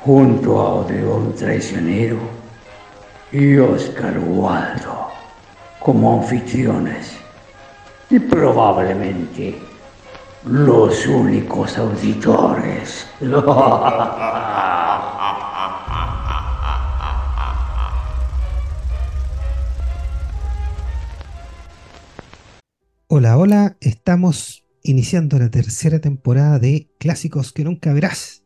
junto a Odeón Traicionero y Oscar Waldo como anfitriones y probablemente los únicos auditores. Hola, hola, estamos iniciando la tercera temporada de Clásicos que nunca verás.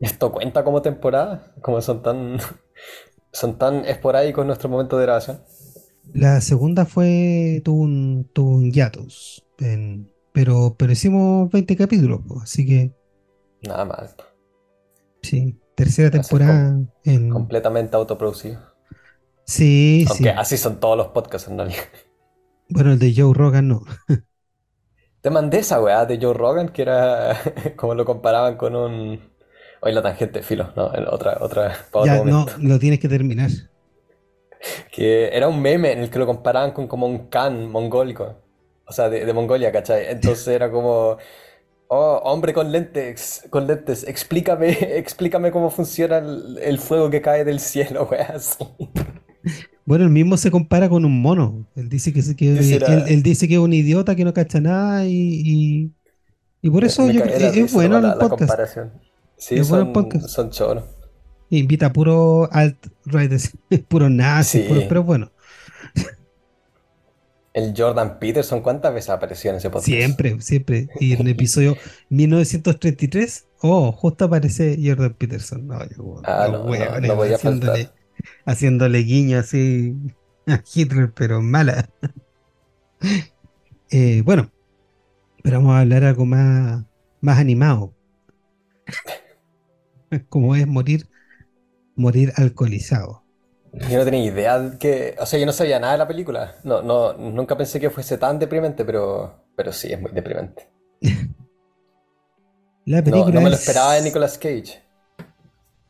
¿Esto cuenta como temporada? Como son tan, son tan esporádicos nuestro momento de grabación? La segunda fue tuvo un, tuvo un hiatus, pero, pero hicimos 20 capítulos, así que... Nada mal. Sí, tercera temporada en... Completamente autoproducido. Sí, Aunque así son todos los podcasts en realidad. Bueno, el de Joe Rogan no. Te mandé esa weá de Joe Rogan, que era como lo comparaban con un Hoy la tangente, filo, no, otra, otra, ya, no, lo tienes que terminar. Que era un meme en el que lo comparaban con como un can mongólico. O sea, de, Mongolia, ¿cachai? Entonces era como, oh, hombre con lentes, con lentes, explícame, explícame cómo funciona el, fuego que cae del cielo, weá, Bueno, el mismo se compara con un mono. Él dice que, él, dice que es un idiota que no cacha nada y, y, por eso yo creo que es bueno el podcast. comparación. Sí, son, son choros. Invita a puro alt-right, puro nazi, pero bueno. El Jordan Peterson, ¿cuántas veces apareció en ese podcast? Siempre, siempre. Y en el episodio 1933, oh, justo aparece Jordan Peterson. No, ah, no, no, voy a haciéndole, haciéndole guiño así a Hitler, pero mala. Eh, bueno, pero vamos a hablar algo más, más animado. como es morir, morir alcoholizado. Yo no tenía idea que, o sea, yo no sabía nada de la película. No, no, nunca pensé que fuese tan deprimente, pero, pero sí es muy deprimente. la película no, me lo esperaba de Nicolas Cage.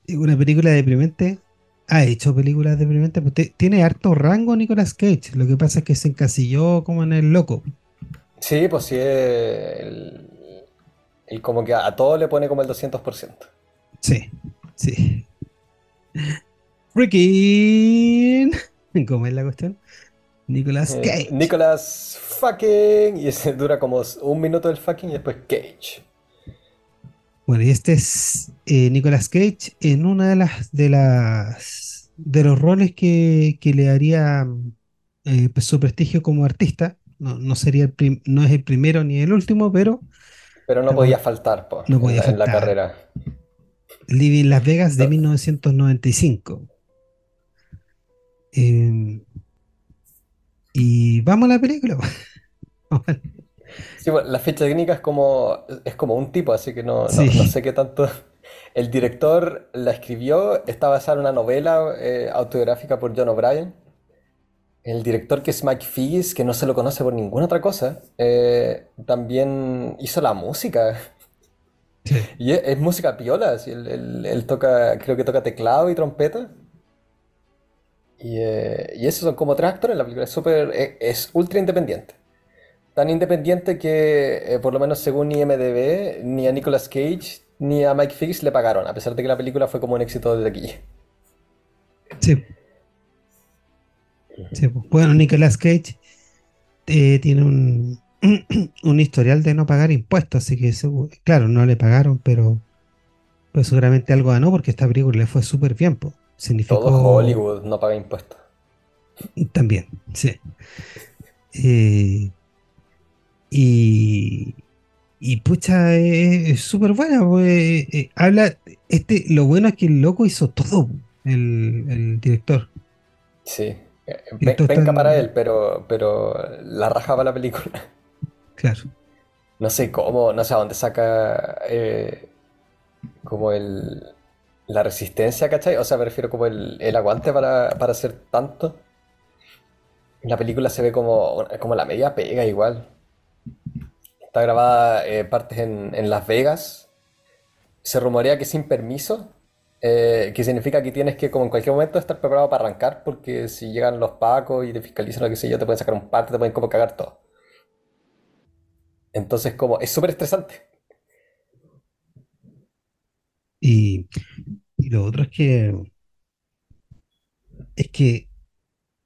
Una película deprimente. Ha hecho películas deprimentes. Tiene harto rango Nicolas Cage. Lo que pasa es que se encasilló como en el loco. Sí, pues sí, el, el como que a todo le pone como el 200%. Sí, sí. Freaking. ¿Cómo es la cuestión? Nicolas eh, Cage. Nicolas fucking. Y ese dura como un minuto el fucking y después Cage. Bueno, y este es eh, Nicolas Cage en una de las de las de los roles que, le haría eh, pues, su prestigio como artista. No, sería el no es el primero ni el último, pero. Pero no podía faltar, no podía faltar. en la carrera. Living Las Vegas de 1995. Em, y vamos a la película. sí, la fecha técnica es como, es como un tipo, así que no, sé qué tanto. El director la escribió, está basada en una novela eh, autobiográfica por John O'Brien. El director, que es Mike Figgis, que no se lo conoce por ninguna otra cosa, eh, también hizo la música. Y es, música piola, él, toca, creo que toca teclado y trompeta. Y, eh, y esos son como tres actores en la película, es, super, e, es, ultra independiente. Tan independiente que, eh, por lo menos según IMDB, ni a Nicolas Cage ni a Mike Fix le pagaron, a pesar de que la película fue como un éxito desde aquí. Sí. Bueno, Nicolas Cage eh, tiene un, un historial de no pagar impuestos, así que claro, no le pagaron, pero pues seguramente algo ganó porque esta película le fue súper bien. Significó... Todo Hollywood no paga impuestos. También, sí. Eh, y, y pucha, es súper buena. Pues, eh, habla, este, lo bueno es que el loco hizo todo, el, el director. Sí, venga para él, pero, pero la rajaba la película. Claro. No sé cómo, no sé a dónde saca eh, como el, la resistencia, ¿cachai? O sea, me refiero como el, el aguante para, para, hacer tanto. La película se ve como, como la media pega igual. Está grabada eh, partes en, en, Las Vegas. Se rumorea que sin permiso, eh, que significa que tienes que como en cualquier momento estar preparado para arrancar, porque si llegan los pacos y te fiscalizan lo que sé yo, te pueden sacar un parte, te pueden como cagar todo. Entonces como es súper estresante. Y, lo otro es que es que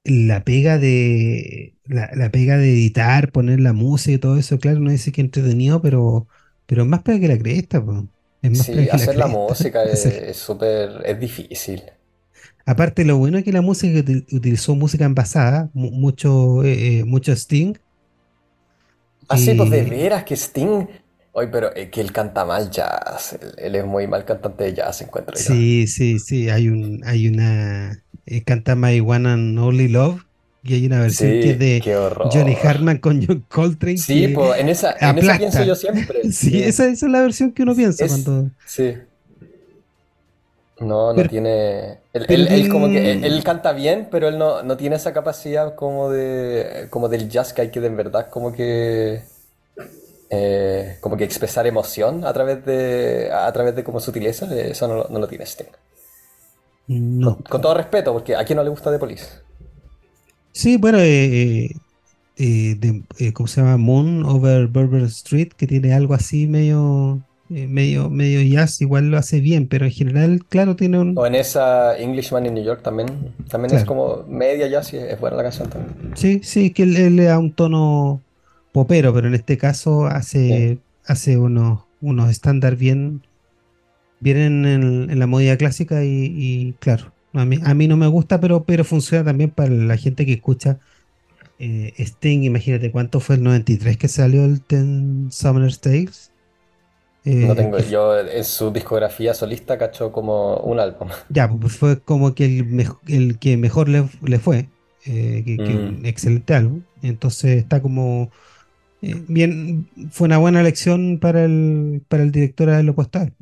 la pega de la, pega de editar, poner la música y todo eso, claro, no dice que entretenido, pero, pero es más pega que la cresta, Es más sí, hacer la, música es súper, es, difícil. Aparte, lo bueno es que la música utilizó música envasada, mucho, eh, eh, mucho Sting. Ah, sí, pues de veras que Sting Oye, pero es que él canta mal jazz. Él, es muy mal cantante de jazz, encuentro yo. Sí, sí, sí. Hay un, hay una. Eh, canta My One and Only Love. Y hay una versión que es de Johnny Hartman con John Coltrane. Sí, pues en esa, en esa pienso yo siempre. sí, Esa, esa, es la versión que uno piensa cuando. Sí. No, no tiene. Él, él, como que él, canta bien, pero él no, no tiene esa capacidad como de. como del jazz que hay que de en verdad como que eh, como que expresar emoción a través de, a través de como sutileza, eso no, no lo tiene Sting. No. Con, todo respeto, porque a quién no le gusta The Police. Sí, bueno, eh, eh, ¿cómo se llama? Moon Over Berber Street, que tiene algo así medio, medio, medio jazz, igual lo hace bien, pero en general, claro, tiene un... O en esa Englishman in New York también, también es como media jazz y es buena la canción también. Sí, sí, que él le da un tono popero, pero en este caso hace, hace unos, unos estándares bien, bien en, la modalidad clásica y, claro, a mí, a mí no me gusta, pero, pero funciona también para la gente que escucha eh, Sting. Imagínate cuánto fue el 93 que salió el Ten Summer No eh, tengo, yo en su discografía solista cachó como un álbum. Ya, pues fue como que el, el que mejor le, fue, eh, que, un mm. excelente álbum. Entonces está como eh, bien, fue una buena elección para el, para el director de lo postal.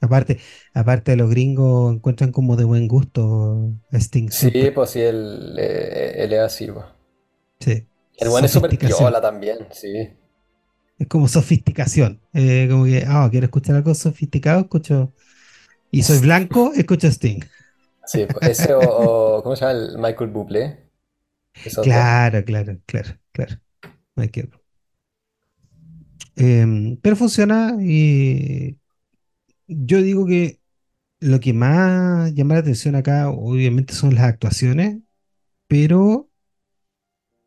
Aparte, aparte de los gringos encuentran como de buen gusto Sting. Sí, pues sí, él, él, es así. Pues. Sí. El buen es súper piola también, sí. Es como sofisticación. Eh, como que, ah, quiero escuchar algo sofisticado, escucho. Y soy blanco, escucho Sting. Sí, ese o, ¿cómo se llama? El Michael Bublé. Claro, claro, claro, claro. Michael. Em, pero funciona y yo digo que lo que más llama la atención acá obviamente son las actuaciones, pero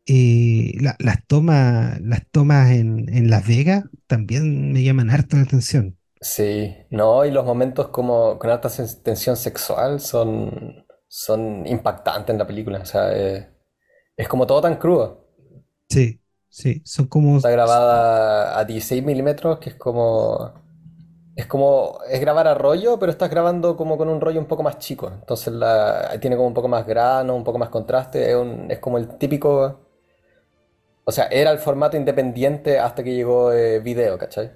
eh, las tomas, las tomas en, Las Vegas también me llaman harto la atención. Sí, no, y los momentos como con alta tensión sexual son, son impactantes en la película, o sea, eh, es como todo tan crudo. Sí. Sí, son como. Está grabada a 16 milímetros, que es como. Es como. Es grabar a rollo, pero estás grabando como con un rollo un poco más chico. Entonces la, tiene como un poco más grano, un poco más contraste. Es, es como el típico. O sea, era el formato independiente hasta que llegó eh, video, ¿cachai?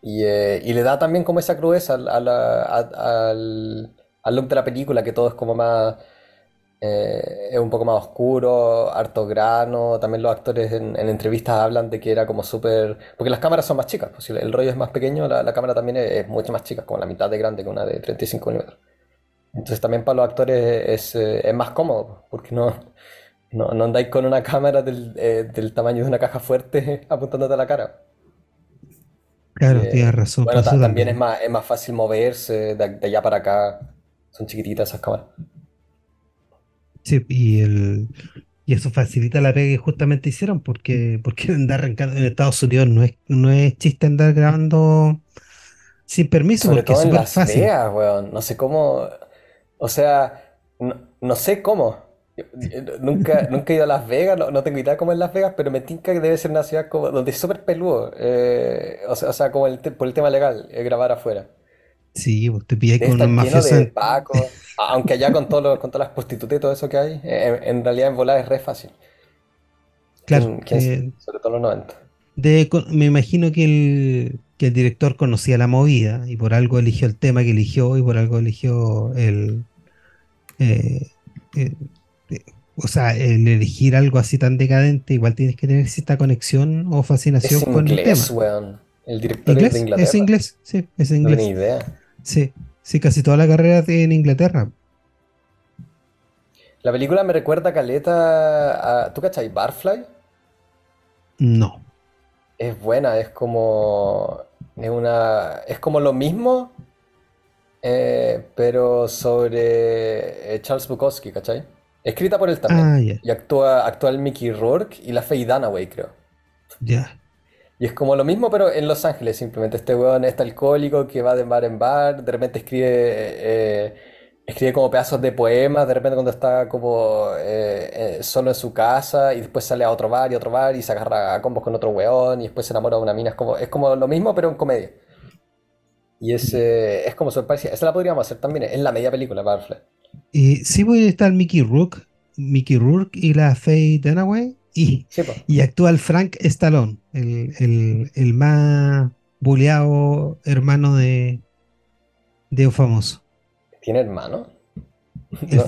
Y, eh, y, le da también como esa crudeza al, al, look de la película, que todo es como más eh, es un poco más oscuro, harto grano. También los actores en, entrevistas hablan de que era como súper. Porque las cámaras son más chicas. Pues si el rollo es más pequeño, la, cámara también es, mucho más chica, como la mitad de grande que una de 35 milímetros. Entonces también para los actores es, eh, es más cómodo, porque no, no, no, andáis con una cámara del, eh, del, tamaño de una caja fuerte apuntándote a la cara. Claro, tienes razón. Bueno, también, es más, es más fácil moverse de, de allá para acá. Son chiquititas esas cámaras. Sí, y, el, y eso facilita la pega que justamente hicieron, porque, porque andar arrancando en Estados Unidos no es, no es chiste andar grabando sin permiso, Sobre porque todo es en Las fácil. Vegas, weón. No sé cómo. O sea, no, sé cómo. Nunca, nunca he ido a Las Vegas, no, tengo idea cómo es Las Vegas, pero me tinca que debe ser una ciudad como, donde es súper peludo. Eh, o, sea, o sea, como el, por el tema legal, eh, grabar afuera. Sí, pues te pillé con un mafioso. de Paco, aunque allá con, todo con todas las prostitutas y todo eso que hay, eh, en, realidad en volar es re fácil. Claro. sobre todo en los 90. me imagino que el, que el director conocía la movida y por algo eligió el tema que eligió y por algo eligió el, eh, eh, o sea, el elegir algo así tan decadente, igual tienes que tener cierta conexión o fascinación con el tema. El director es de Inglaterra. Es inglés, sí, es inglés. No idea. Sí, sí, casi toda la carrera en Inglaterra. La película me recuerda Caleta a. ¿Tú cachai Barfly? No. Es buena, es como. Es una. Es como lo mismo, eh, pero sobre eh, Charles Bukowski, ¿cachai? Escrita por él también. Ah, y actúa, actúa el Mickey Rourke y la Faye Dunaway, creo. Ya. Y es como lo mismo, pero en Los Ángeles, simplemente. Este weón este alcohólico que va de bar en bar, de repente escribe, eh, escribe como pedazos de poemas, de repente cuando está como eh, eh, solo en su casa, y después sale a otro bar y otro bar, y se agarra a combos con otro weón, y después se enamora de una mina. Es como, es como lo mismo, pero en comedia. Y es, es como sorpresa. Esa la podríamos hacer también, es la media película, Barfly. Y sí puede estar Mickey Rourke, Mickey Rourke y la Faye Dunaway y, y actúa el Frank Stallone, el, más buleado hermano de, de un famoso. ¿Tiene hermano?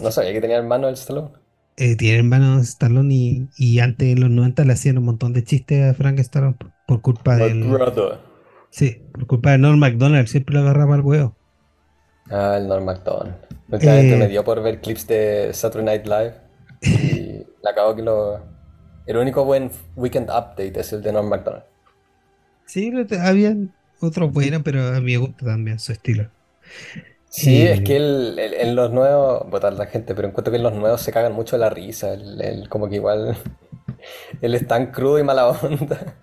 No, sabía que tenía hermano el Stallone. Eh, tiene hermano Stallone y, y, antes en los 90 le hacían un montón de chistes a Frank Stallone por, culpa del. Sí, por culpa de Norm MacDonald, siempre lo agarraba al huevo. Ah, el Norm MacDonald. Últimamente eh, me dio por ver clips de Saturday Night Live y le acabo que lo el único buen Weekend Update es el de Norm MacDonald. Sí, había otros buenos, pero a mí me gusta también su estilo. Sí, es que en los nuevos, votar la gente, pero encuentro que en los nuevos se cagan mucho la risa. El, como que igual él es tan crudo y mala onda.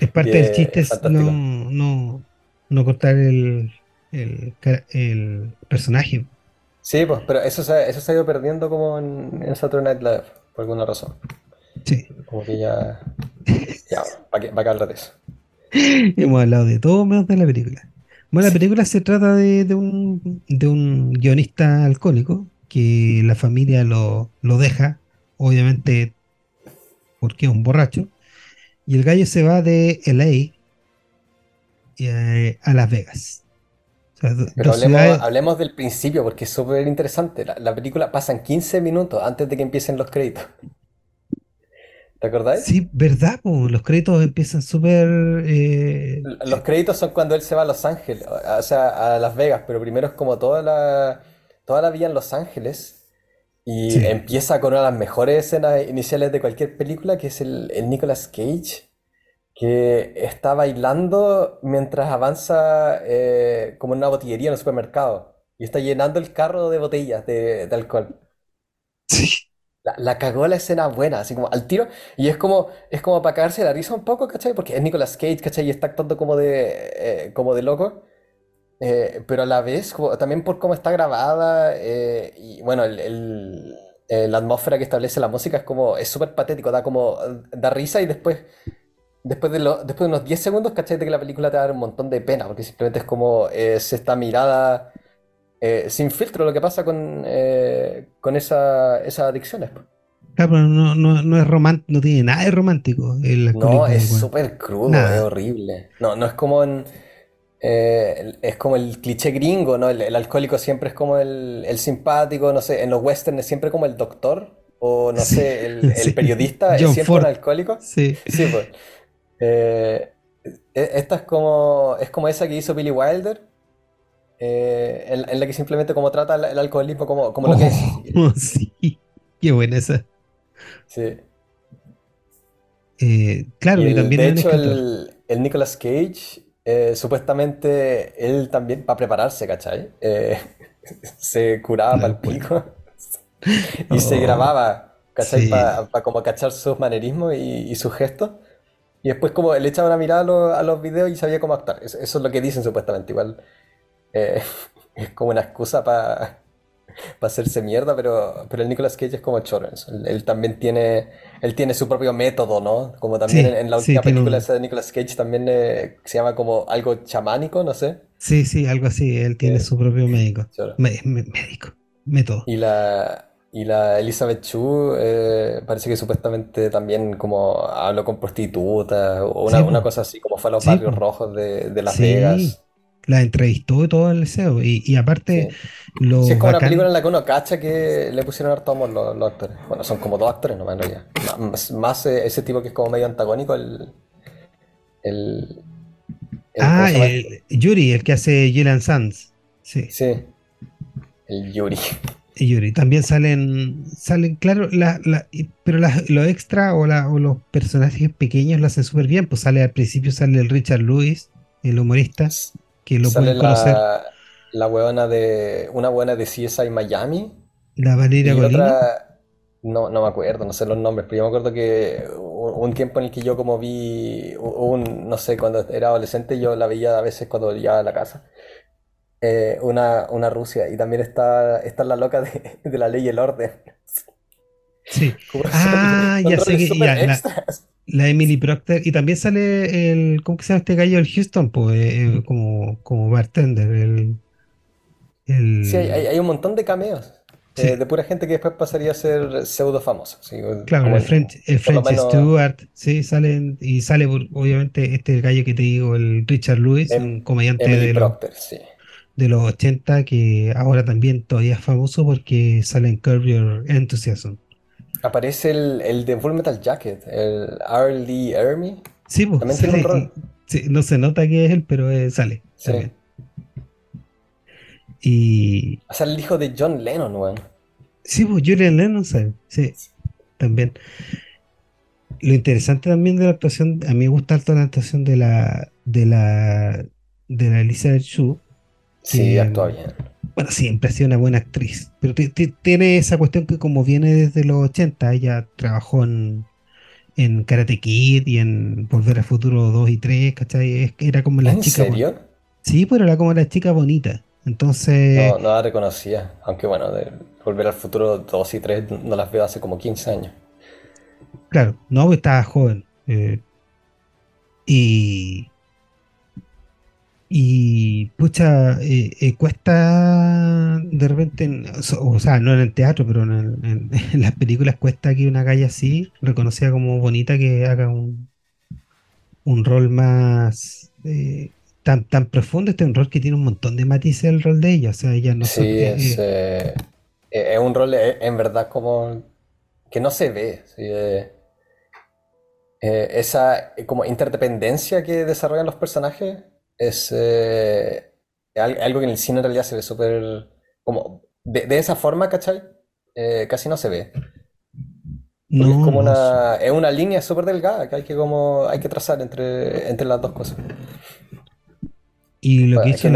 Es parte del chiste no, no, no cortar el, el, personaje. Sí, pues, pero eso se, eso se ha ido perdiendo como en, en Saturday Night Live, por alguna razón. Sí. Como que ya. Ya, va a hablar de eso. Hemos hablado de todo menos de la película. Bueno, la película se trata de, de, un, de un guionista alcohólico que la familia lo, lo deja, obviamente porque es un borracho, y el gallo se va de LA eh, a Las Vegas. Pero hablemos, hablemos, del principio porque es súper interesante. La, la, película pasa en 15 minutos antes de que empiecen los créditos. ¿Te acordáis? Sí, verdad, los créditos empiezan súper... Eh, los créditos son cuando él se va a Los Ángeles, o sea, a Las Vegas, pero primero es como toda la, toda la vía en Los Ángeles y empieza con una de las mejores escenas iniciales de cualquier película, que es el, el Nicolas Cage, que está bailando mientras avanza eh, como en una botillería en el supermercado y está llenando el carro de botellas de, de alcohol. Sí. La, cagó la escena buena, así como al tiro. Y es como, es como para cagarse la risa un poco, ¿cachai? Porque es Nicolas Cage, ¿cachai? Y está actuando como de, eh, como de loco. Eh, pero a la vez, también por cómo está grabada. Y bueno, el, la atmósfera que establece la música es como, es súper patético, da como, da risa y después, después de, lo, después de unos 10 segundos, ¿cachai? De que la película te va a dar un montón de pena, porque simplemente es como, es esta mirada eh, sin filtro lo que pasa con, eh, con esa, esas adicciones. Claro, no, no, no, es romántico, no tiene nada de romántico. no, es súper crudo, es horrible. No, no es como en. Eh, es como el cliché gringo, ¿no? El, alcohólico siempre es como el, el, simpático, no sé, en los westerns es siempre como el doctor, o no sé, el, periodista es siempre un alcohólico. Sí. Sí, pues. E, esta es como, es como esa que hizo Billy Wilder, eh, en, la que simplemente como trata el, alcoholismo como, como lo que es. Oh, sí, qué buena esa. Sí. Eh, claro, y, también de hecho el, el, Nicolas Cage, eh, supuestamente él también, para prepararse, ¿cachai? se curaba para el pico y se oh, grababa, ¿cachai? Para como cachar sus manerismos y, sus gestos. Y después como él echaba una mirada a los, a los videos y sabía cómo actuar. Eso, eso, es lo que dicen supuestamente. Igual eh, es como una excusa para hacerse mierda, pero, pero el Nicolas Cage es como chorro. Él, también tiene, él tiene su propio método, ¿no? Como también en, la última película esa de Nicolas Cage también eh, se llama como algo chamánico, no sé. Sí, sí, algo así. Él tiene su propio médico. médico, método. Y la, y la Elizabeth Chu eh, parece que supuestamente también como habló con prostitutas o una, cosa así, como fue a los barrios rojos de, de Las Vegas. La entrevistó y todo el deseo. Y, y aparte, lo es como una película en la que uno cacha que le pusieron harto amor los, los actores. Bueno, son como dos actores nomás en realidad. Más, más ese tipo que es como medio antagónico, el. el, ah, el, Yuri, el que hace Julian Sands. Sí. Sí. El Yuri. Y Yuri. También salen, salen claro, la, la, pero lo extra o, la, o los personajes pequeños lo hacen súper bien. Pues sale al principio, sale el Richard Lewis, el humorista que lo pueden conocer. La, buena de. Una buena de CSI Miami. La Valeria Golino. no, no me acuerdo, no sé los nombres, pero yo me acuerdo que un, tiempo en el que yo como vi un, no sé, cuando era adolescente yo la veía a veces cuando llegaba a la casa. Eh, una, una Rusia y también está, está la loca de, de la ley y el orden. Sí. Ah, ya sé que ya, la Emily Procter. Y también sale el. ¿Cómo que se llama este gallo? El Houston, pues, eh, como, como bartender. El, Sí, hay, un montón de cameos. Eh, de pura gente que después pasaría a ser pseudo famoso. claro, el, French, el French Stewart, sí, salen, y sale obviamente este gallo que te digo, el Richard Lewis, em, un comediante de, Procter, los, de los 80 que ahora también todavía es famoso porque sale en Curb Your Enthusiasm. Aparece el, el de Full Metal Jacket, el R. Lee Ermey. Sí, pues, También tiene un rol. no se nota que es él, pero eh, sale. Sí. Y. O sea, el hijo de John Lennon, weón. Sí, pues Julian Lennon sale. Sí, también. Lo interesante también de la actuación, a mí me gusta harto la actuación de la de la de la Elizabeth Shue. Sí, actúa bien bueno, siempre ha sido una buena actriz, pero tiene esa cuestión que como viene desde los 80, ella trabajó en, en Karate Kid y en Volver al Futuro 2 y 3, ¿cachai? Era como la ¿En chica... serio? Sí, pero era como la chica bonita. Entonces... No, no la reconocía, aunque bueno, de Volver al Futuro 2 y 3 no las veo hace como 15 años. Claro, no, estaba joven. Eh, y y pucha, eh, eh, cuesta de repente, o sea, no en el teatro, pero en, las películas cuesta que una calle así, reconocida como bonita, que haga un, un rol más eh, tan, tan profundo. Este es un rol que tiene un montón de matices el rol de ella. O sea, ella no Sí, es, es un rol en verdad como que no se ve. esa como interdependencia que desarrollan los personajes es eh, algo que en el cine en realidad se ve súper como de, esa forma, ¿cachai? Eh, casi no se ve. es como una, es una línea súper delgada que hay que como hay que trazar entre, entre las dos cosas. Y lo que hizo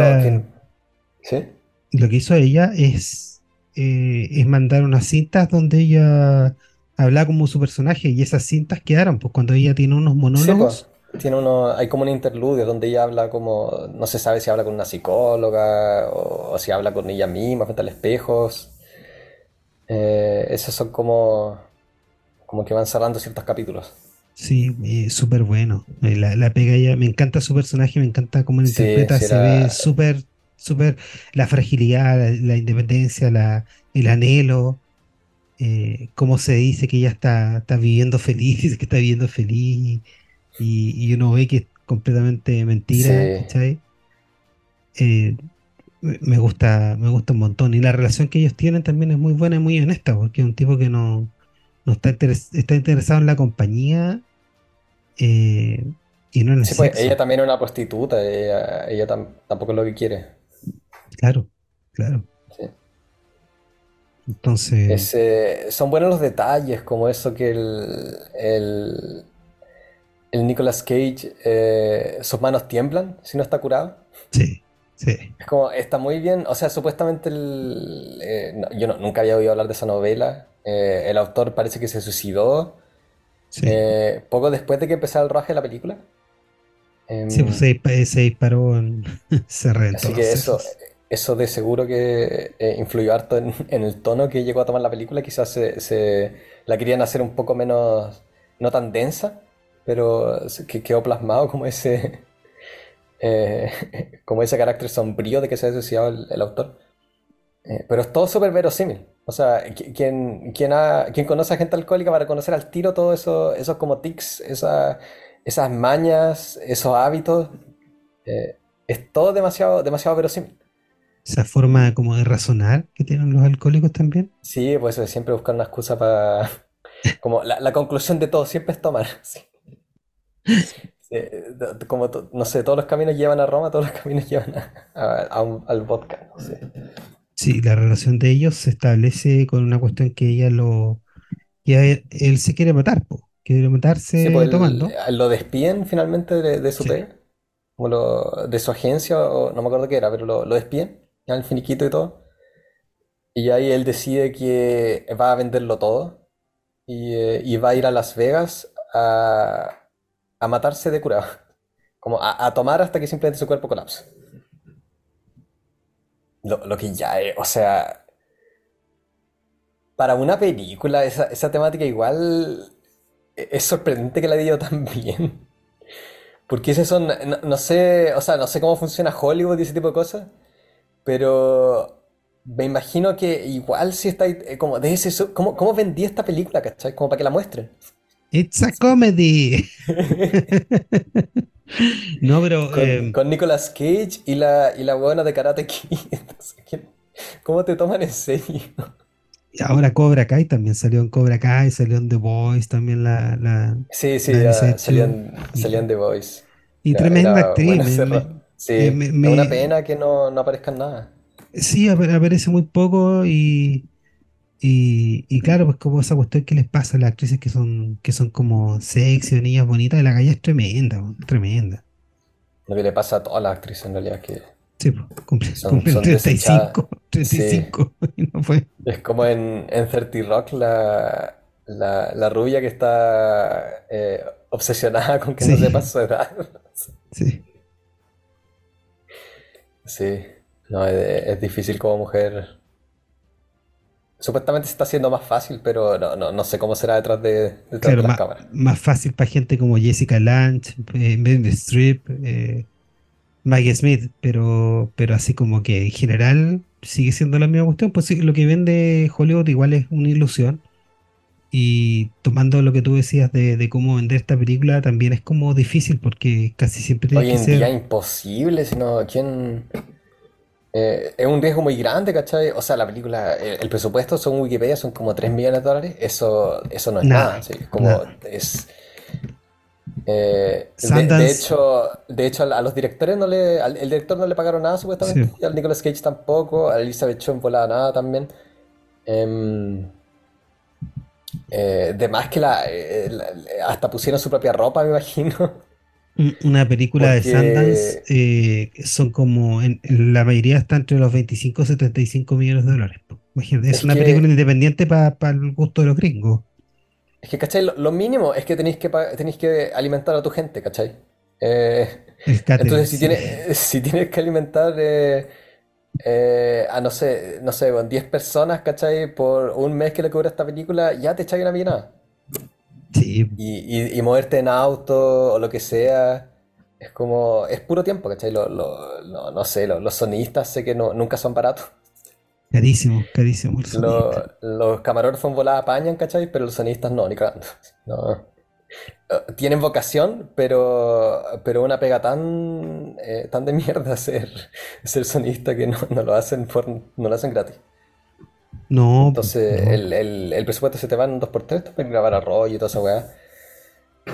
lo que hizo ella es, eh, es mandar unas cintas donde ella habla como su personaje y esas cintas quedaron, pues cuando ella tiene unos monólogos. Pues tiene uno, hay como un interludio donde ella habla como, no se sabe si habla con una psicóloga o, si habla con ella misma frente al espejo. Eh, esos son como, como que van cerrando ciertos capítulos. Sí, eh, súper bueno. Eh, la, la, pega ella, me encanta su personaje, me encanta cómo lo interpreta, se ve súper, súper la fragilidad, la, independencia, la, el anhelo, eh, cómo se dice que ella está, está viviendo feliz, que está viviendo feliz y, uno ve que es completamente mentira, eh, me gusta, me gusta un montón. Y la relación que ellos tienen también es muy buena y muy honesta, porque es un tipo que no, está, está interesado en la compañía eh, y no en el pues, ella también es una prostituta, ella, tampoco es lo que quiere. Claro, claro. Entonces. son buenos los detalles, como eso que el, el Nicolas Cage, eh, sus manos tiemblan si no está curado. Sí, sí. Es como, está muy bien, o sea, supuestamente el, eh, yo nunca había oído hablar de esa novela. Eh, el autor parece que se suicidó poco después de que empezara el rodaje de la película. Em, sí, pues se, disparó, en, se Así que eso, eso de seguro que influyó harto en, el tono que llegó a tomar la película. Quizás se, se la querían hacer un poco menos, no tan densa pero que quedó plasmado como ese, eh, como ese carácter sombrío de que se ha asociado el, autor. Eh, pero es todo súper verosímil. O sea, quien, quien, quien conoce a gente alcohólica para conocer al tiro todo eso, esos como tics, esas mañas, esos hábitos, eh, es todo demasiado, demasiado verosímil. Esa forma como de razonar que tienen los alcohólicos también. Sí, pues siempre buscar una excusa para... Como la, conclusión de todo siempre es tomar. como, no sé, todos los caminos llevan a Roma, todos los caminos llevan al vodka. Sí, la relación de ellos se establece con una cuestión que ella lo... que él, se quiere matar, quiere matarse pues, tomando. lo despiden finalmente de, su de su agencia, o no me acuerdo qué era, pero lo, lo despiden, ya el finiquito y todo. Y ahí él decide que va a venderlo todo y, eh, va a ir a Las Vegas a, matarse de curado. Como a, tomar hasta que simplemente su cuerpo colapse. Lo, que ya es, o sea, para una película, esa, esa temática igual e, es sorprendente que la haya tan bien. Porque ese son, no, sé, o sea, no sé cómo funciona Hollywood y ese tipo de cosas, pero me imagino que igual si está eh, como de ese, ¿cómo, cómo vendí esta película, cachai? Como para que la muestren. It's a comedy. no, pero. Con, eh, con, Nicolas Cage y la, y la buena de Karate Kid. ¿Cómo te toman en serio? Ahora Cobra Kai también salió en Cobra Kai, salió en The Voice también la... la sí, sí, salió, en, The Voice. Y tremenda actriz. sí, es una pena que no, no aparezca nada. Sí, aparece muy poco y, y, claro, pues como esa cuestión que les pasa a las actrices que son, que son como sexy o niñas bonitas, la calle es tremenda, tremenda. Lo que le pasa a todas las actrices en realidad que Sí, cumple, son, 35, 35 no fue. Es como en, en 30 Rock la, la, rubia que está eh, obsesionada con que no sepa su edad. Sí. Sí, no, es, difícil como mujer. Supuestamente se está haciendo más fácil, pero no, no, no sé cómo será detrás de, detrás de las más, cámaras. Más fácil para gente como Jessica Lange, Ben Strip, eh, Maggie Smith, pero, pero así como que en general sigue siendo la misma cuestión, pues lo que vende Hollywood igual es una ilusión. Y tomando lo que tú decías de, cómo vender esta película, también es como difícil porque casi siempre tiene Hoy en día imposible, sino ¿quién...? Eh, es un riesgo muy grande, ¿cachai? O sea, la película, el, presupuesto según Wikipedia son como 3 millones de dólares, eso, eso no es nada, como es eh, de, hecho, de hecho a, los directores no le, al, el director no le pagaron nada supuestamente, y al Nicolas Cage tampoco, a Elizabeth Chon volaba nada también. Em, eh, de más que eh, la, hasta pusieron su propia ropa, me imagino. Una película de Sundance son como, en, la mayoría está entre los 25 y 75 millones de dólares. Imagínate, es, una película independiente para el gusto de los gringos. Es que, ¿cachai? Lo, mínimo es que tenéis que, tenéis que alimentar a tu gente, ¿cachai? Eh, entonces, si, tienes, si tienes que alimentar eh, eh, a, no sé, no sé, 10 personas, ¿cachai? Por un mes que le cobra esta película, ya te echáis una millonada. Sí. Y, moverte en auto o lo que sea, es como, es puro tiempo, ¿cachai? Lo, no sé, los sonistas sé que no, nunca son baratos. Carísimo, carísimo. los camarógrafos volada apañan, ¿cachai? Pero los sonistas no, ni cagando. No. Eh, tienen vocación, pero, pero una pega tan, eh, tan de mierda ser, ser sonista que no, lo hacen por, no lo hacen gratis. No. Entonces El, el, presupuesto se te va en 2x3 para grabar arroyo y toda esa weá.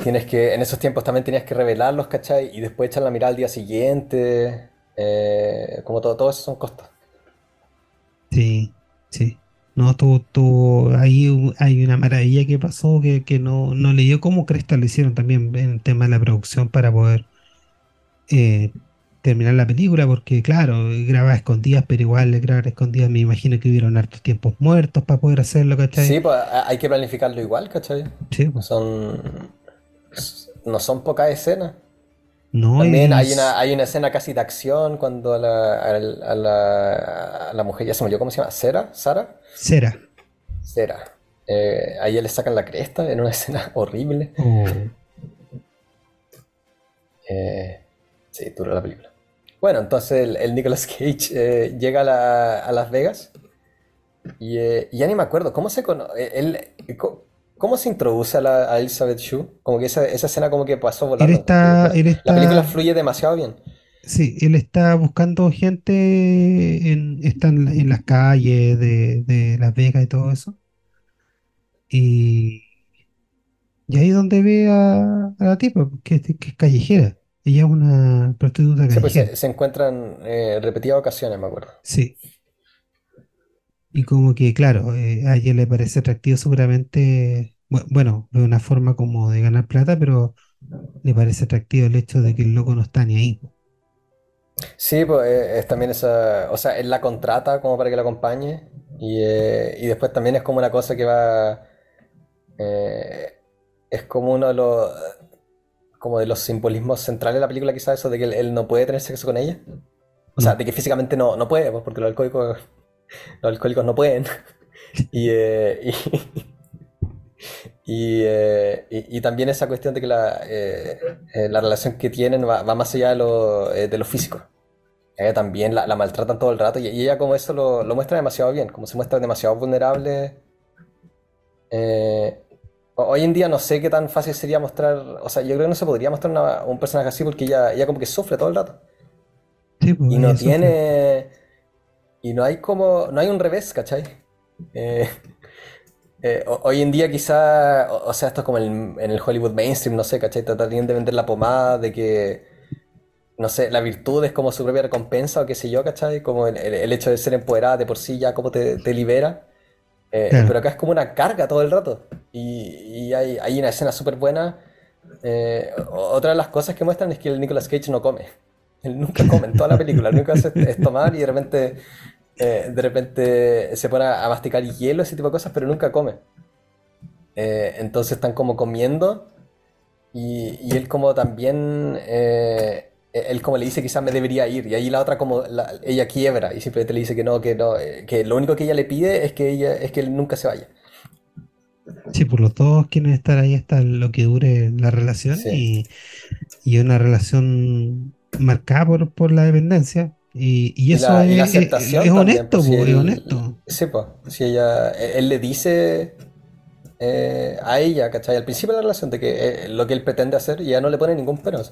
Tienes que, en esos tiempos también tenías que revelarlos, ¿cachai? Y después echar la mirada al día siguiente. Eh, como todo, todo eso son costos. Sí, sí. No, tú, ahí hay una maravilla que pasó que, no, no le dio como cresta lo hicieron también en el tema de la producción para poder eh, terminar la película, porque claro, graba escondidas, pero igual grabar escondidas me imagino que hubieron hartos tiempos muertos para poder hacerlo, ¿cachai? Sí, pues hay que planificarlo igual, ¿cachai? Sí. Son, no son pocas escenas. No, También hay, una, hay una escena casi de acción cuando a la, a la, a la, mujer, ya se olvidó cómo se llama, ¿Sera? ¿Sara? Cera. Cera. Eh, a ella le sacan la cresta en una escena horrible. Oh. Eh, sí, dura la película. Bueno, entonces el, Nicolas Cage eh, llega a, Las Vegas Y eh, ya ni me acuerdo, ¿cómo se él, ¿Cómo se introduce a, la, Elizabeth Shue? Como que esa, escena como que pasó volando. Él está, la, él está, la película fluye demasiado bien. Sí, él está buscando gente, en, está en, las calles de, Las Vegas y todo eso. Y, y ahí es donde ve a, la tipa, que, es callejera. Ella es una prostituta pues, callejera. se, encuentran eh, repetidas ocasiones, me acuerdo. Sí. Y como que, claro, eh, a ella le parece atractivo seguramente, bueno, de una forma como de ganar plata, pero le parece atractivo el hecho de que el loco no está ni ahí. Sí, pues eh, es también esa, o sea, él la contrata como para que la acompañe y, y después también es como una cosa que va, es como uno de los, como de los simbolismos centrales de la película quizás eso de que él, no puede tener sexo con ella. O sea, de que físicamente no, no puede, pues porque los alcohólicos los alcohólicos no pueden. Eh, eh, y, y, también esa cuestión de que la, eh, la relación que tienen va, más allá de lo, de lo físico. Ella también la, maltratan todo el rato y, ella como eso lo, lo, muestra demasiado bien, como se muestra demasiado vulnerable. Hoy en día no sé qué tan fácil sería mostrar, o sea, yo creo que no se podría mostrar un personaje así porque ella, ella como que sufre todo el rato. Pues, y no tiene... Y no hay como, no hay un revés, ¿cachai? Eh, eh, hoy en día quizá, o, sea, esto es como en el Hollywood mainstream, no sé, ¿cachai? Tratarían de vender la pomada, de que, no sé, la virtud es como su propia recompensa o qué sé yo, ¿cachai? Como el, hecho de ser empoderada de por sí ya como te, libera. Eh, pero acá es como una carga todo el rato. Y, hay, hay, una escena súper buena. otra de las cosas que muestran es que el Nicolas Cage no come. Él nunca come en toda la película. Lo único que hace es tomar y de repente eh, de repente se pone a masticar hielo, ese tipo de cosas, pero nunca come. Eh, entonces están como comiendo y, él como también, eh, él como le dice quizás me debería ir y ahí la otra como ella quiebra y simplemente le dice que no, que no, que lo único que ella le pide es que ella, es que él nunca se vaya. Sí, por los dos quieren estar ahí hasta lo que dure la relación y, y, una relación marcada por, por la dependencia, y, eso es, honesto, pues, es honesto. Sí, pues, si ella, él le dice eh, a ella, ¿cachai? Al principio de la relación, de que eh, lo que él pretende hacer, y ella no le pone ningún pero.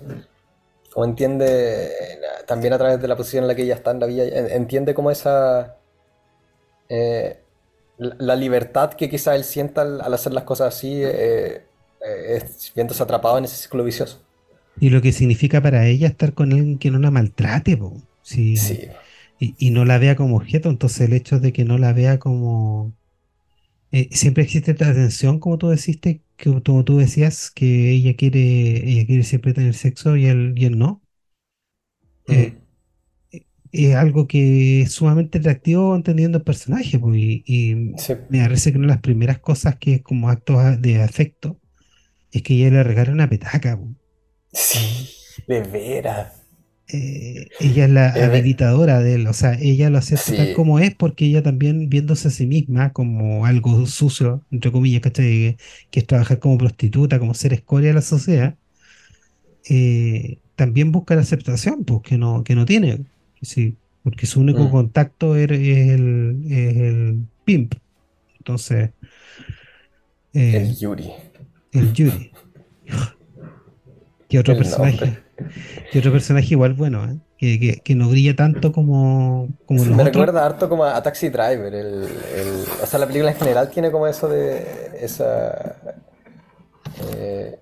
Como entiende, también a través de la posición en la que ella está en la vida, entiende como esa. Eh, la libertad que quizá él sienta al, hacer las cosas así, es viéndose atrapado en ese ciclo vicioso. Y lo que significa para ella estar con alguien que no la maltrate, po. Sí. Y, no la vea como objeto, entonces el hecho de que no la vea como... Eh, siempre existe esta tensión, como tú deciste, que, como tú decías, que ella quiere, ella quiere siempre tener sexo y él, y él no. Eh, eh, es algo que es sumamente atractivo entendiendo el personaje, pues, y, me parece que una de las primeras cosas que es como acto de afecto es que ella le regala una petaca. Pues. Sí, de veras. Eh, ella es la habilitadora de él, o sea, ella lo hace tal como es porque ella también viéndose a sí misma como algo sucio, entre comillas, Que, es trabajar como prostituta, como ser escoria de la sociedad, eh, también busca la aceptación, pues, que no, que no tiene, sí, porque su único mm. contacto es, el, el, pimp, entonces... Eh, el Yuri. El Yuri. ¿Qué otro personaje? Y otro personaje igual bueno, ¿eh? que, que, no brilla tanto como, como Me recuerda harto como a, Taxi Driver. El, o sea, la película en general tiene como eso de. esa. Eh,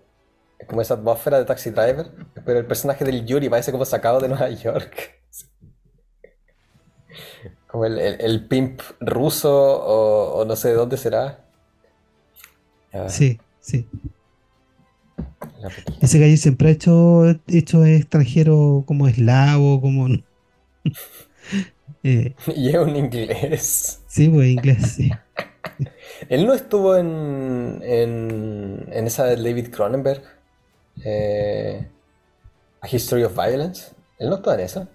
como esa atmósfera de Taxi Driver. Pero el personaje del Yuri parece como sacado de Nueva York. Como el, el, pimp ruso o, o, no sé de dónde será. Sí, sí. Ese gallo siempre ha hecho, hecho extranjero como eslavo, como... eh, y es un inglés. Sí, pues inglés, sí. Él no estuvo en, en, en esa de David Cronenberg, eh, A History of Violence. Él no estuvo en esa.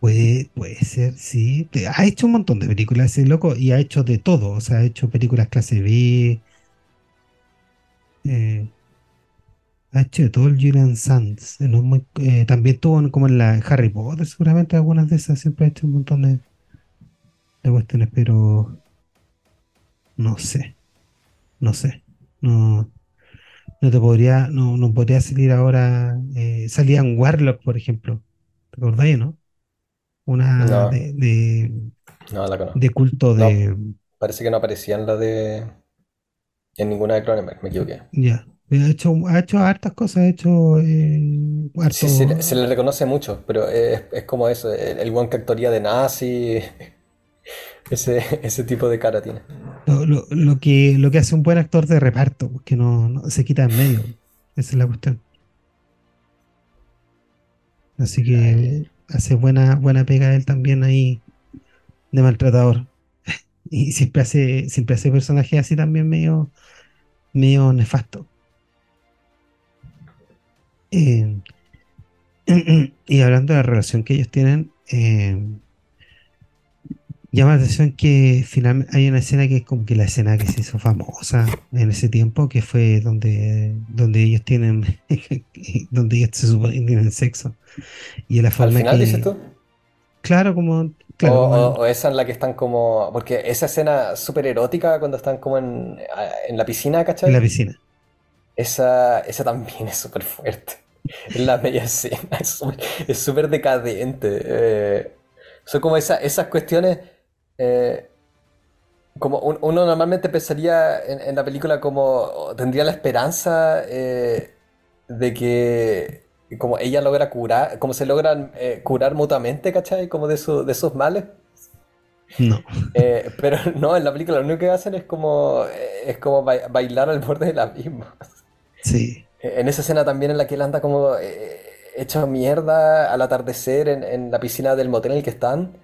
Puede, puede ser, sí. Ha hecho un montón de películas ese loco y ha hecho de todo. O sea, ha hecho películas clase B. Eh, ha hecho todo el Julian Sands. Eh, también tuvo como en la Harry Potter, seguramente algunas de esas siempre ha hecho un montón de, de cuestiones, pero no sé. No sé. No, no te podría, no, no podría salir ahora. Eh, salían Warlock, por ejemplo. ¿Te acordáis, no? Una de, de, de, culto de. parece que no aparecía en la de. En ninguna de Cronenberg, me equivoqué. Ya. Ha hecho, ha hecho hartas cosas, ha hecho. Eh, sí, se, le reconoce mucho, pero es, es como eso, el, buen que actoría de nazi. Ese, ese tipo de cara tiene. Lo, lo, que, lo que hace un buen actor de reparto, que no, no, se quita en medio. Esa es la cuestión. Así que hace buena, buena pega él también ahí de maltratador. Y siempre hace, siempre hace personajes así también medio, medio nefasto. Eh, y hablando de la relación que ellos tienen, eh, llama la atención que finalmente hay una escena que es como que la escena que se hizo famosa en ese tiempo, que fue donde, donde ellos tienen, donde ellos se supone tienen sexo. Y la forma ¿Al final dices tú? Claro, como... o, esa en la que están como... Porque esa escena súper erótica cuando están como en, en, la piscina, ¿cachai? En la piscina. Esa, esa también es súper fuerte. En la media escena. Es súper decadente. Eh, son como esas cuestiones eh, como uno normalmente pensaría en, la película como tendría la esperanza eh, de que como ella logra curar, como se logran curar mutuamente, ¿cachai? Como de, su, de sus males. No. pero no, en la película lo único que hacen es como, es como bailar al borde del abismo. Sí. En esa escena también en la que él anda como hecho mierda al atardecer en, en la piscina del motel en el que están.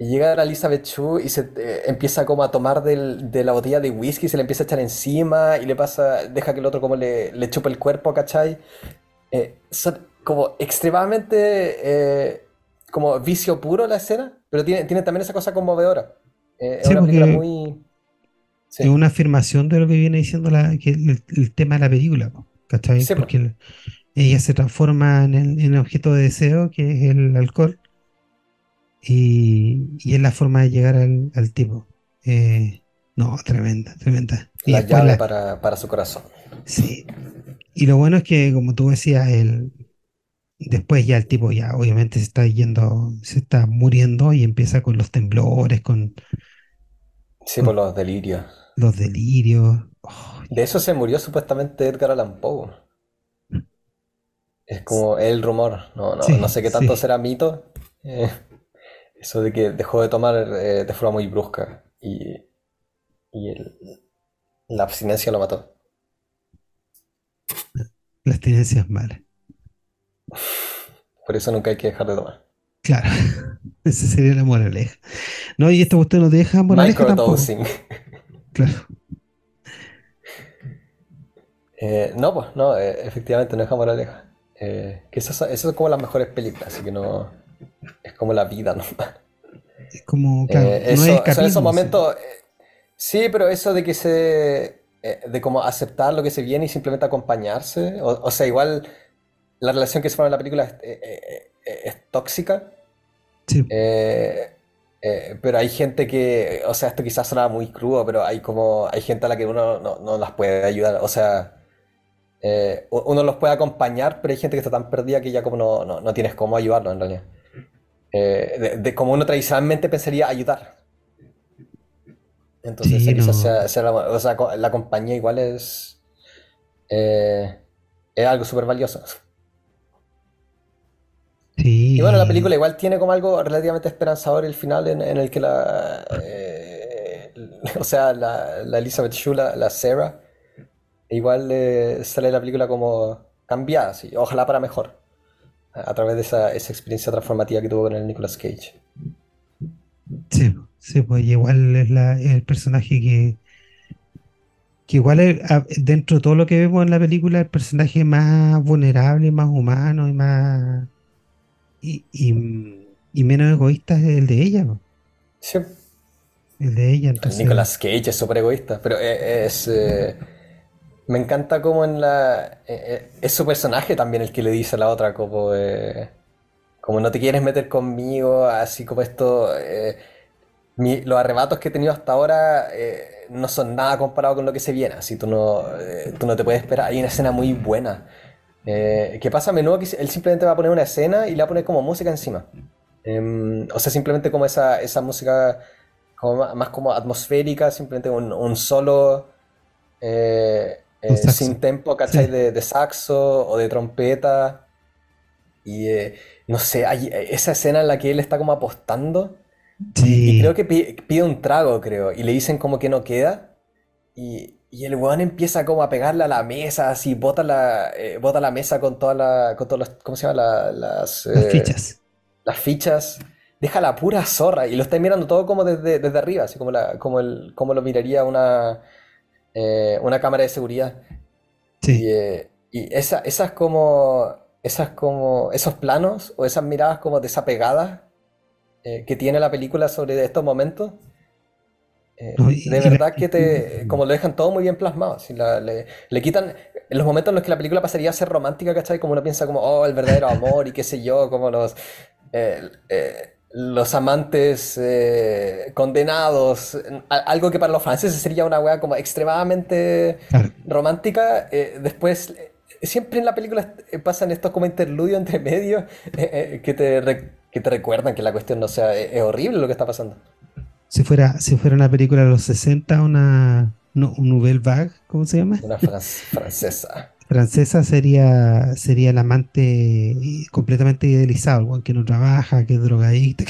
Y llega la Elizabeth Chu y se eh, empieza como a tomar de la botella de whisky, se le empieza a echar encima y le pasa, deja que el otro como le, le chupa el cuerpo, ¿cachai? Eh, son como extremadamente eh, como vicio puro la escena, pero tiene, tiene también esa cosa conmovedora. es una película muy... Es una afirmación de lo que viene diciendo la, que el, tema de la película, ¿cachai? porque ella se transforma en el, en objeto de deseo, que es el alcohol y, es la forma de llegar al, tipo. Eh, no, tremenda, tremenda. la llave para, su corazón. Sí. Y lo bueno es que, como tú decías, el, después ya el tipo ya obviamente se está yendo, se está muriendo y empieza con los temblores, con... Sí, con, los delirios. Los delirios. de eso se murió supuestamente Edgar Allan Poe. Es como el rumor. No, no, no sé qué tanto será mito. Eh, eso de que dejó de tomar eh, de forma muy brusca y, y la abstinencia lo mató. La abstinencia es mala. Por eso nunca hay que dejar de tomar. Claro, esa sería la moraleja. No, y esto usted no te deja moraleja tampoco. Claro. Eh, no, pues no, eh, efectivamente no deja moraleja. que esas, esas son como las mejores películas, así que no, es como la vida, ¿no? Es como, claro, eh, no es en esos momentos, eh, sí, pero eso de que se, eh, de como aceptar lo que se viene y simplemente acompañarse, o, sea, igual la relación que se forma en la película es, tóxica. Sí. pero hay gente que, o sea, esto quizás suena muy crudo, pero hay como, hay gente a la que uno no, las puede ayudar, o sea, uno los puede acompañar, pero hay gente que está tan perdida que ya como no, no tienes cómo ayudarlo en realidad. Eh, de, como uno tradicionalmente pensaría ayudar. Entonces, la, compañía igual es, eh, es algo súper valioso. Y bueno, la película igual tiene como algo relativamente esperanzador el final en, el que la. Eh, o sea, la, Elizabeth Shue, la, Sarah, igual sale la película como cambiada, ojalá para mejor a través de esa, experiencia transformativa que tuvo con el Nicolas Cage. Sí, sí, pues igual es el personaje que, que igual es, dentro de todo lo que vemos en la película, el personaje más vulnerable, más humano y más y, menos egoísta es el de ella. Sí. El de ella. Entonces... Nicolas Cage es súper egoísta, pero es... Eh, me encanta como en la... Eh, eh, es su personaje también el que le dice a la otra como... como no te quieres meter conmigo, así como esto... Eh, los arrebatos que he tenido hasta ahora eh, no son nada comparado con lo que se viene. Así tú no, eh, tú no te puedes esperar. Hay una escena muy buena. Eh, que pasa a menudo que él simplemente va a poner una escena y le va a poner como música encima. Em, o sea, simplemente como esa, esa música más como atmosférica, simplemente un, solo sin tempo, ¿cachai? De, saxo o de trompeta. Y no sé, hay esa escena en la que él está como apostando y creo que pide, un trago, creo. Y le dicen como que no queda. Y, el weón empieza como a pegarle a la mesa, así, bota la, eh, bota la mesa con todas la, con todas las, ¿cómo se llama? las, eh, fichas. Las fichas. Deja la pura zorra y lo está mirando todo como desde, desde arriba, así como, la, como, el, como lo miraría una, eh, una cámara de seguridad. Sí. Y, y esa, esas como, esas como, esos planos o esas miradas como desapegadas que tiene la película sobre estos momentos, eh, de verdad que te, como lo dejan todo muy bien plasmado, le, quitan, en los momentos en los que la película pasaría a ser romántica, ¿cachai? Como uno piensa como, oh, el verdadero amor y qué sé yo, como los, eh, los amantes condenados, algo que para los franceses sería una weá como extremadamente romántica, después siempre en la película pasan estos como interludios entre medios que te que te recuerdan que la cuestión no sea, es, horrible lo que está pasando. Si fuera, si fuera una película de los 60, una no, un Nouvelle Vague, ¿cómo se llama? Una francesa. francesa sería, sería el amante completamente idealizado, el que no trabaja, que es drogadicto.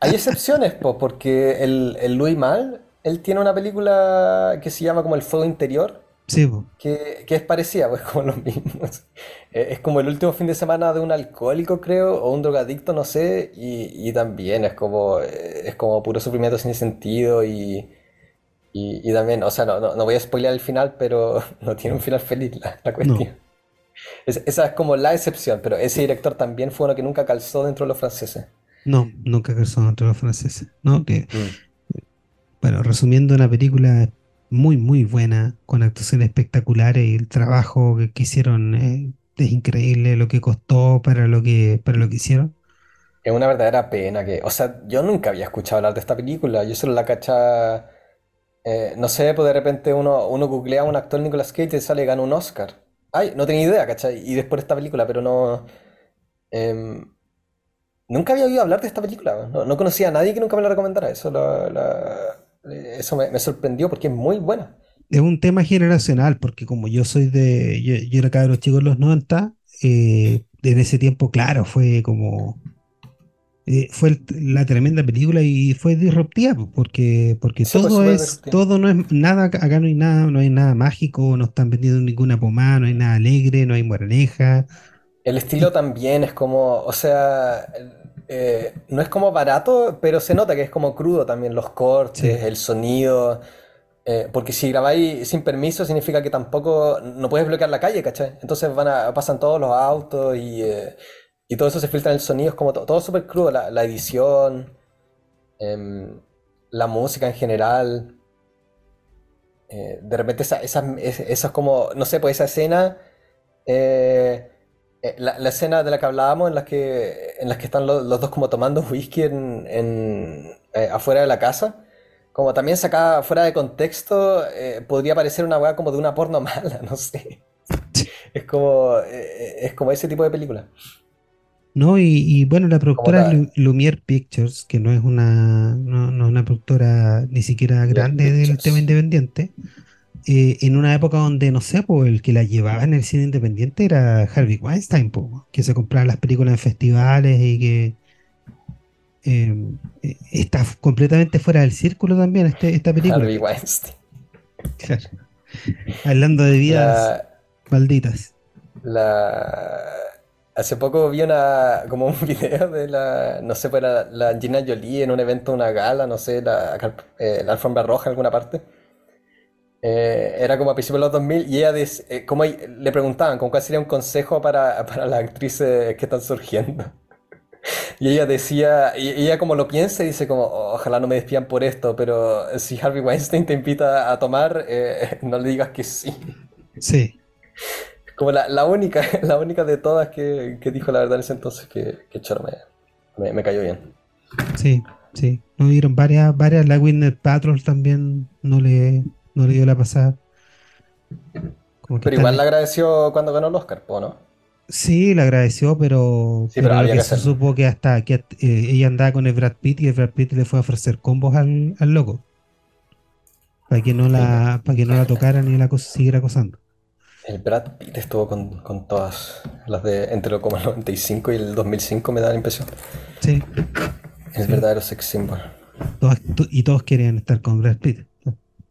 Hay excepciones, porque el, el Louis Mal, él tiene una película que se llama como El Fuego Interior, Sí, que, es parecida, pues como los mismos. Eh, es como el último fin de semana de un alcohólico, creo, o un drogadicto, no sé, y, también es como, eh, es como puro sufrimiento sin sentido y, y, también, o sea, no, no, voy a spoilear el final, pero no tiene un final feliz la, cuestión. esa es como la excepción, pero ese director también fue uno que nunca calzó dentro de los franceses. No, nunca calzó dentro de los franceses. No, que, mm. bueno, resumiendo una película muy, muy buena, con actuaciones espectaculares y el trabajo que, hicieron eh, es increíble, lo que costó para lo que, para lo que hicieron. Es una verdadera pena que, o sea, yo nunca había escuchado hablar de esta película, yo solo la cachaba, eh, no sé, pues de repente uno, uno googlea a un actor Nicolas Cage y sale gana un Oscar. Ay, no tenía idea, ¿cachai? Y después de esta película, pero no... Em, nunca había oído hablar de esta película, no, conocía a nadie que nunca me la recomendara, eso la eso me, sorprendió porque es muy buena. Es un tema generacional, porque como yo soy de. Yo, yo era de los chicos de los 90, eh, en ese tiempo, claro, fue como. Eh, fue la tremenda película y fue disruptiva porque porque todo es todo no es nada acá no hay nada no hay nada mágico no están vendiendo ninguna pomada no hay nada alegre no hay moraleja el estilo también es como o sea eh, no es como barato, pero se nota que es como crudo también los cortes, el sonido. Eh, porque si grabáis sin permiso significa que tampoco no puedes bloquear la calle, ¿cachai? Entonces van a, pasan todos los autos y, eh, y todo eso se filtra en el sonido, es como todo súper crudo, la, edición, em, la música en general. de repente esa, esa, es como, no sé, pues esa escena eh, la, escena de la que hablábamos en las que, en las que están los, dos como tomando whisky en, eh, afuera de la casa, como también sacada fuera de contexto, eh, podría parecer una weá como de una porno mala, no sé. Es como, es como ese tipo de película. No, y, bueno, la productora Lumiere Pictures, que no es una, no, no es una productora ni siquiera grande del tema independiente, eh, en una época donde, no sé, pues el que la llevaba en el cine independiente era Harvey Weinstein, que se compraba las películas en festivales y que em, eh, está completamente fuera del círculo también este, esta película. Harvey Weinstein. Hablando de vidas malditas. La... Hace poco vi una, como un video de la, no sé, pues la, la Gina Jolie en un evento, una gala, no sé, la, eh, la alfombra roja en alguna parte. Eh, era como a principios de los 2000 y ella eh, como le preguntaban como cuál sería un consejo para, para las actrices que están surgiendo. Y ella decía, y ella como lo piensa y dice como, ojalá no me despidan por esto, pero si Harvey Weinstein te invita a tomar, eh, no le digas que sí. Sí. Como la, la única, la única de todas que, que, dijo la verdad en ese entonces que, que me, me, cayó bien. Sí. Sí, no vieron varias, varias, la Winnet Patrol también no le, no le dio la pasada. pero igual le agradeció cuando ganó el Oscar, ¿no? Sí, le agradeció, pero, sí, pero, que, se supo que hasta que eh, ella andaba con el Brad Pitt y el Brad Pitt le fue a ofrecer combos al, al loco. Para que no la, para que no la tocara ni la cosa siguiera acosando. El Brad Pitt estuvo con, con todas las de entre lo como el 95 y el 2005 me da la impresión. Sí. El verdadero sex symbol. y todos querían estar con Brad Pitt.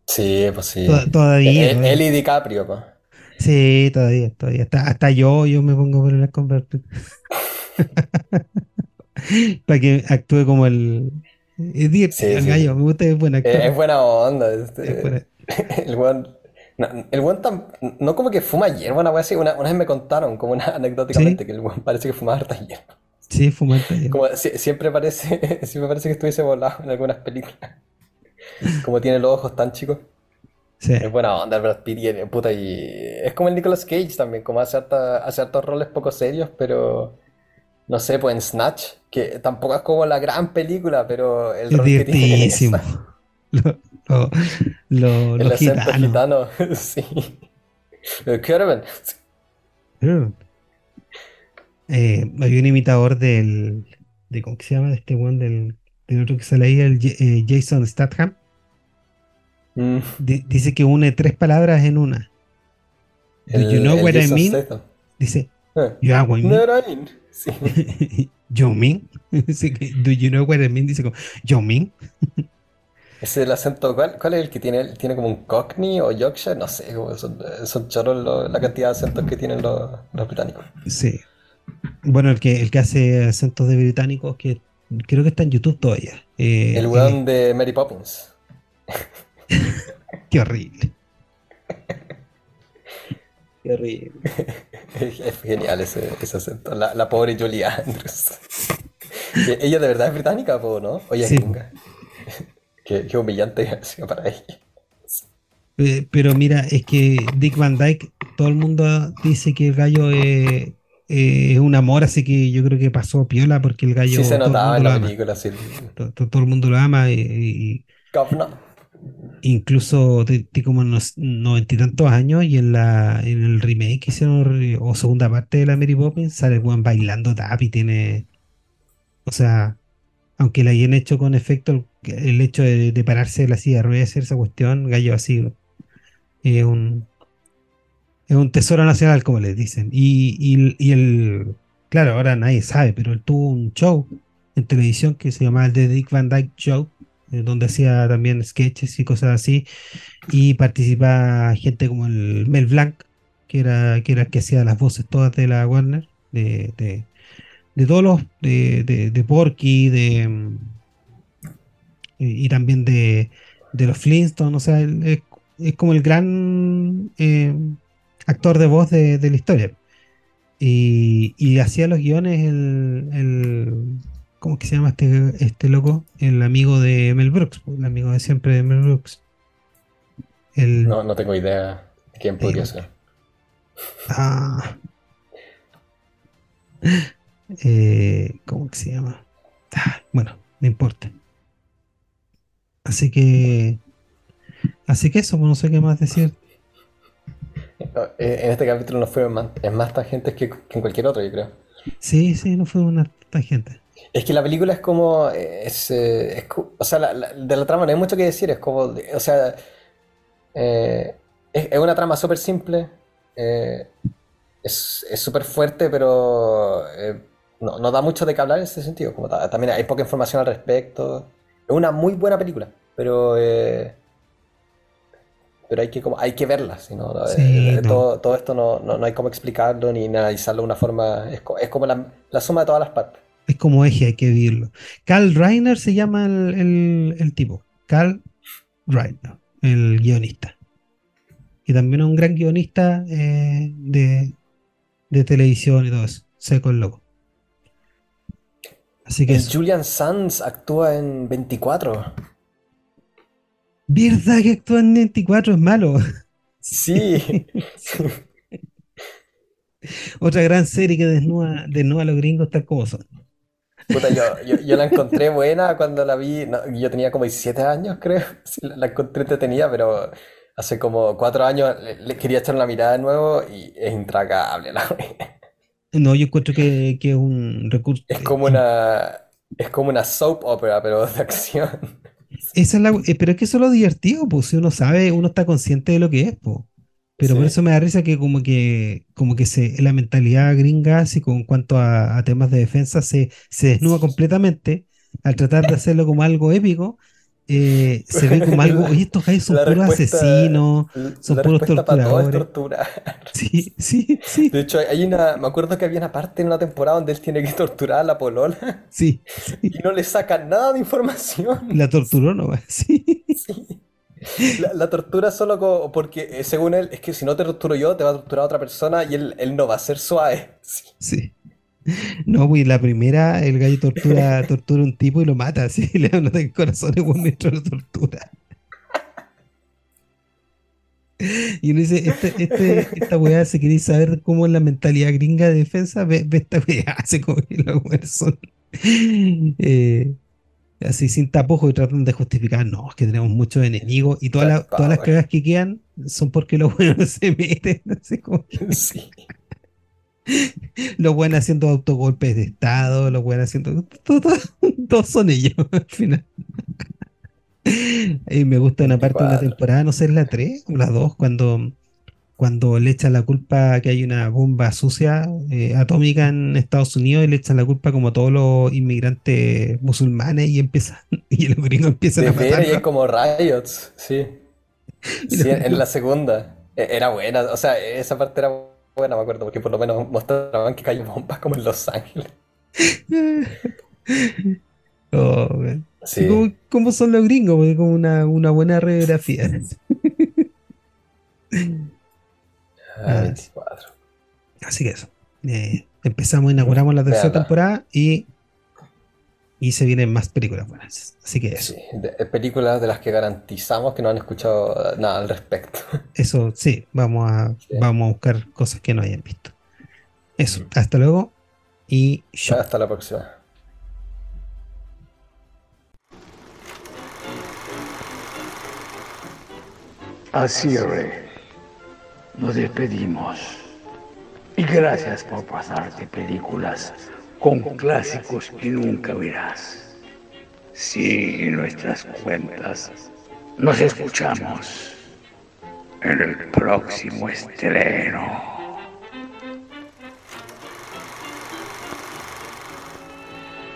Sí, pues sí. todavía, Él, y DiCaprio, pues. Sí, todavía, todavía. Hasta, hasta yo, yo me pongo a poner con Brad Pitt. Para que actúe como el. Es el gallo, me gusta, es buena actor. Es buena onda. Este, el buen. No, el buen tan, no como que fuma hierba, una así. Una, una, vez me contaron, como una anecdóticamente, que el buen parece que fumaba harta hierba. Sí, fumar Como siempre parece, siempre parece que estuviese volado en algunas películas. Como tiene los ojos tan chicos. Sí. Es buena onda Brad Pitt y, puta, y es como el Nicolas Cage también, como hace, hace hartos roles poco serios, pero no sé, pues en Snatch, que tampoco es como la gran película, pero el rol que tiene lo, lo, lo, el acento gitano, sí. Kerben. Eh, hay un imitador del. De, ¿Cómo se llama? De este one del, del otro que sale ahí, el eh, Jason Statham. Mm. dice que une tres palabras en una. Do you know what I mean? Dice, eh. you know what I mean. Sí. yo mean. Do you know what I mean? Dice como, yo mean. Ese es el acento, ¿cuál, ¿cuál, es el que tiene? ¿Tiene como un Cockney o Yorkshire? No sé, son, son choros la cantidad de acentos que tienen los, los británicos. Sí. Bueno, el que, el que hace acentos de británicos, que creo que está en YouTube todavía. Eh, el weón eh, de Mary Poppins. Qué horrible. Qué horrible. Es genial ese, ese acento. La, la, pobre Julie Andrews. ella de verdad es británica, ¿no? Oye, sí. qué, qué, humillante ha sido para ella. Eh, pero mira, es que Dick Van Dyke, todo el mundo dice que el gallo es eh, es un amor, así que yo creo que pasó piola porque el gallo. Sí, se notaba en la película, sí. Todo, el mundo lo ama y. incluso de, como unos noventa y tantos años y en la en el remake que hicieron o segunda parte de la Mary Poppins sale el buen bailando tap y tiene o sea aunque la hayan hecho con efecto el, hecho de, pararse de la silla de ruedas hacer esa cuestión gallo así es un es un tesoro nacional, como les dicen. Y, el, claro, ahora nadie sabe, pero él tuvo un show en televisión que se llamaba el The Dick Van Dyke Show, eh, donde hacía también sketches y cosas así. Y participa gente como el Mel Blanc, que era, que era el que hacía las voces todas de la Warner, de, de, todos los, de, de, Porky, de y, también de, de los Flintstones, o sea, es, es como el gran eh, actor de voz de, la historia. Y, hacía los guiones el, el, ¿Cómo que se llama este, este loco? El amigo de Mel Brooks, pues, el amigo de siempre de Mel Brooks. no, no tengo idea de quién podría ser. Ah. Eh, ¿Cómo que se llama? Ah, bueno, no importa. Así que. Así que eso, pues, no sé qué más decir en este capítulo no fue más, es más tangentes que, en cualquier otro, yo creo. Sí, sí, no fue una tangente. Es que la película es como. Es, eh, o sea, de la trama no hay mucho que decir. Es como. O sea. Eh, es, una trama súper simple. es súper fuerte, pero. no, no, da mucho de qué hablar en ese sentido. Como también hay poca información al respecto. Es una muy buena película, pero pero hay que, como, hay que verla, eh, todo, todo, esto no, no, hay cómo explicarlo ni analizarlo de una forma, es, es como la, la, suma de todas las partes. Es como eje, hay que vivirlo. Carl Reiner se llama el, el, tipo, Carl Reiner, el guionista. Y también es un gran guionista eh, de, de, televisión y todo eso, seco el loco. Así que... Julian Sands actúa en 24. ¿Verdad que actúa en 24 es malo? Sí. Otra gran serie que desnuda, desnuda a los gringos tal como son. Puta, yo, yo, la encontré buena cuando la vi. yo tenía como 17 años, creo. la, encontré entretenida, pero hace como 4 años le, quería echar una mirada de nuevo y es intragable la No, yo encuentro que, que es un recurso. Es como una. Es como una soap opera, pero de acción. Esa es la, eh, pero es que eso es lo divertido, pues si uno sabe, uno está consciente de lo que es, pues. Pero por eso me da risa que como que, como que se, la mentalidad gringa, así con cuanto a, temas de defensa, se, se desnuda completamente al tratar de hacerlo como algo épico. Eh, se ve como algo, oye, estos gallos son puros asesinos, son puros torturadores. Sí, sí, sí. De hecho, hay una, me acuerdo que había una parte en una temporada donde él tiene que torturar a la polola. Sí. Y no le sacan nada de información. La torturó no sí. Sí. La, tortura solo como porque, eh, según él, es que si no te torturo yo, te va a torturar otra persona y él, él no va a ser suave. Sí. No, pues la primera, el gallo tortura, tortura a un tipo y lo mata, así, le da un ataque al corazón y mientras lo tortura. Y uno dice, este, este, esta weá, si queréis saber cómo es la mentalidad gringa de defensa, ve, esta weá, hace como que los weones son eh, así sin tapujos y tratan de justificar, no, es que tenemos muchos enemigos y todas, todas las cagas que quedan son porque los buenos se meten, así como sí. Los buenos haciendo autogolpes de estado, los buenos haciendo. Todos son ellos al final. Y me gusta una parte de una temporada, no sé, la 3 o la 2, cuando cuando le echan la culpa que hay una bomba sucia eh, atómica en Estados Unidos y le echan la culpa como a todos los inmigrantes musulmanes y empiezan y los gringos empiezan a matar. Y como riots, sí. sí en la segunda. E-, era buena, o sea, esa parte era buena, me acuerdo, porque por lo menos mostraban que caían bombas como en Los Ángeles. oh, sí. ¿Cómo, son los gringos? Porque como una, una buena radiografía. Ah, así que eso. Eh, empezamos, inauguramos la tercera temporada y, y se vienen más películas buenas. Así que eso. Sí, películas de las que garantizamos que no han escuchado nada al respecto. Eso, sí, vamos a, vamos a buscar cosas que no hayan visto. Eso, hasta luego y Hasta la próxima. Así es, nos despedimos. Y gracias por pasarte películas con clásicos que nunca verás. Sí, nuestras cuentas. Nos escuchamos en el próximo estreno.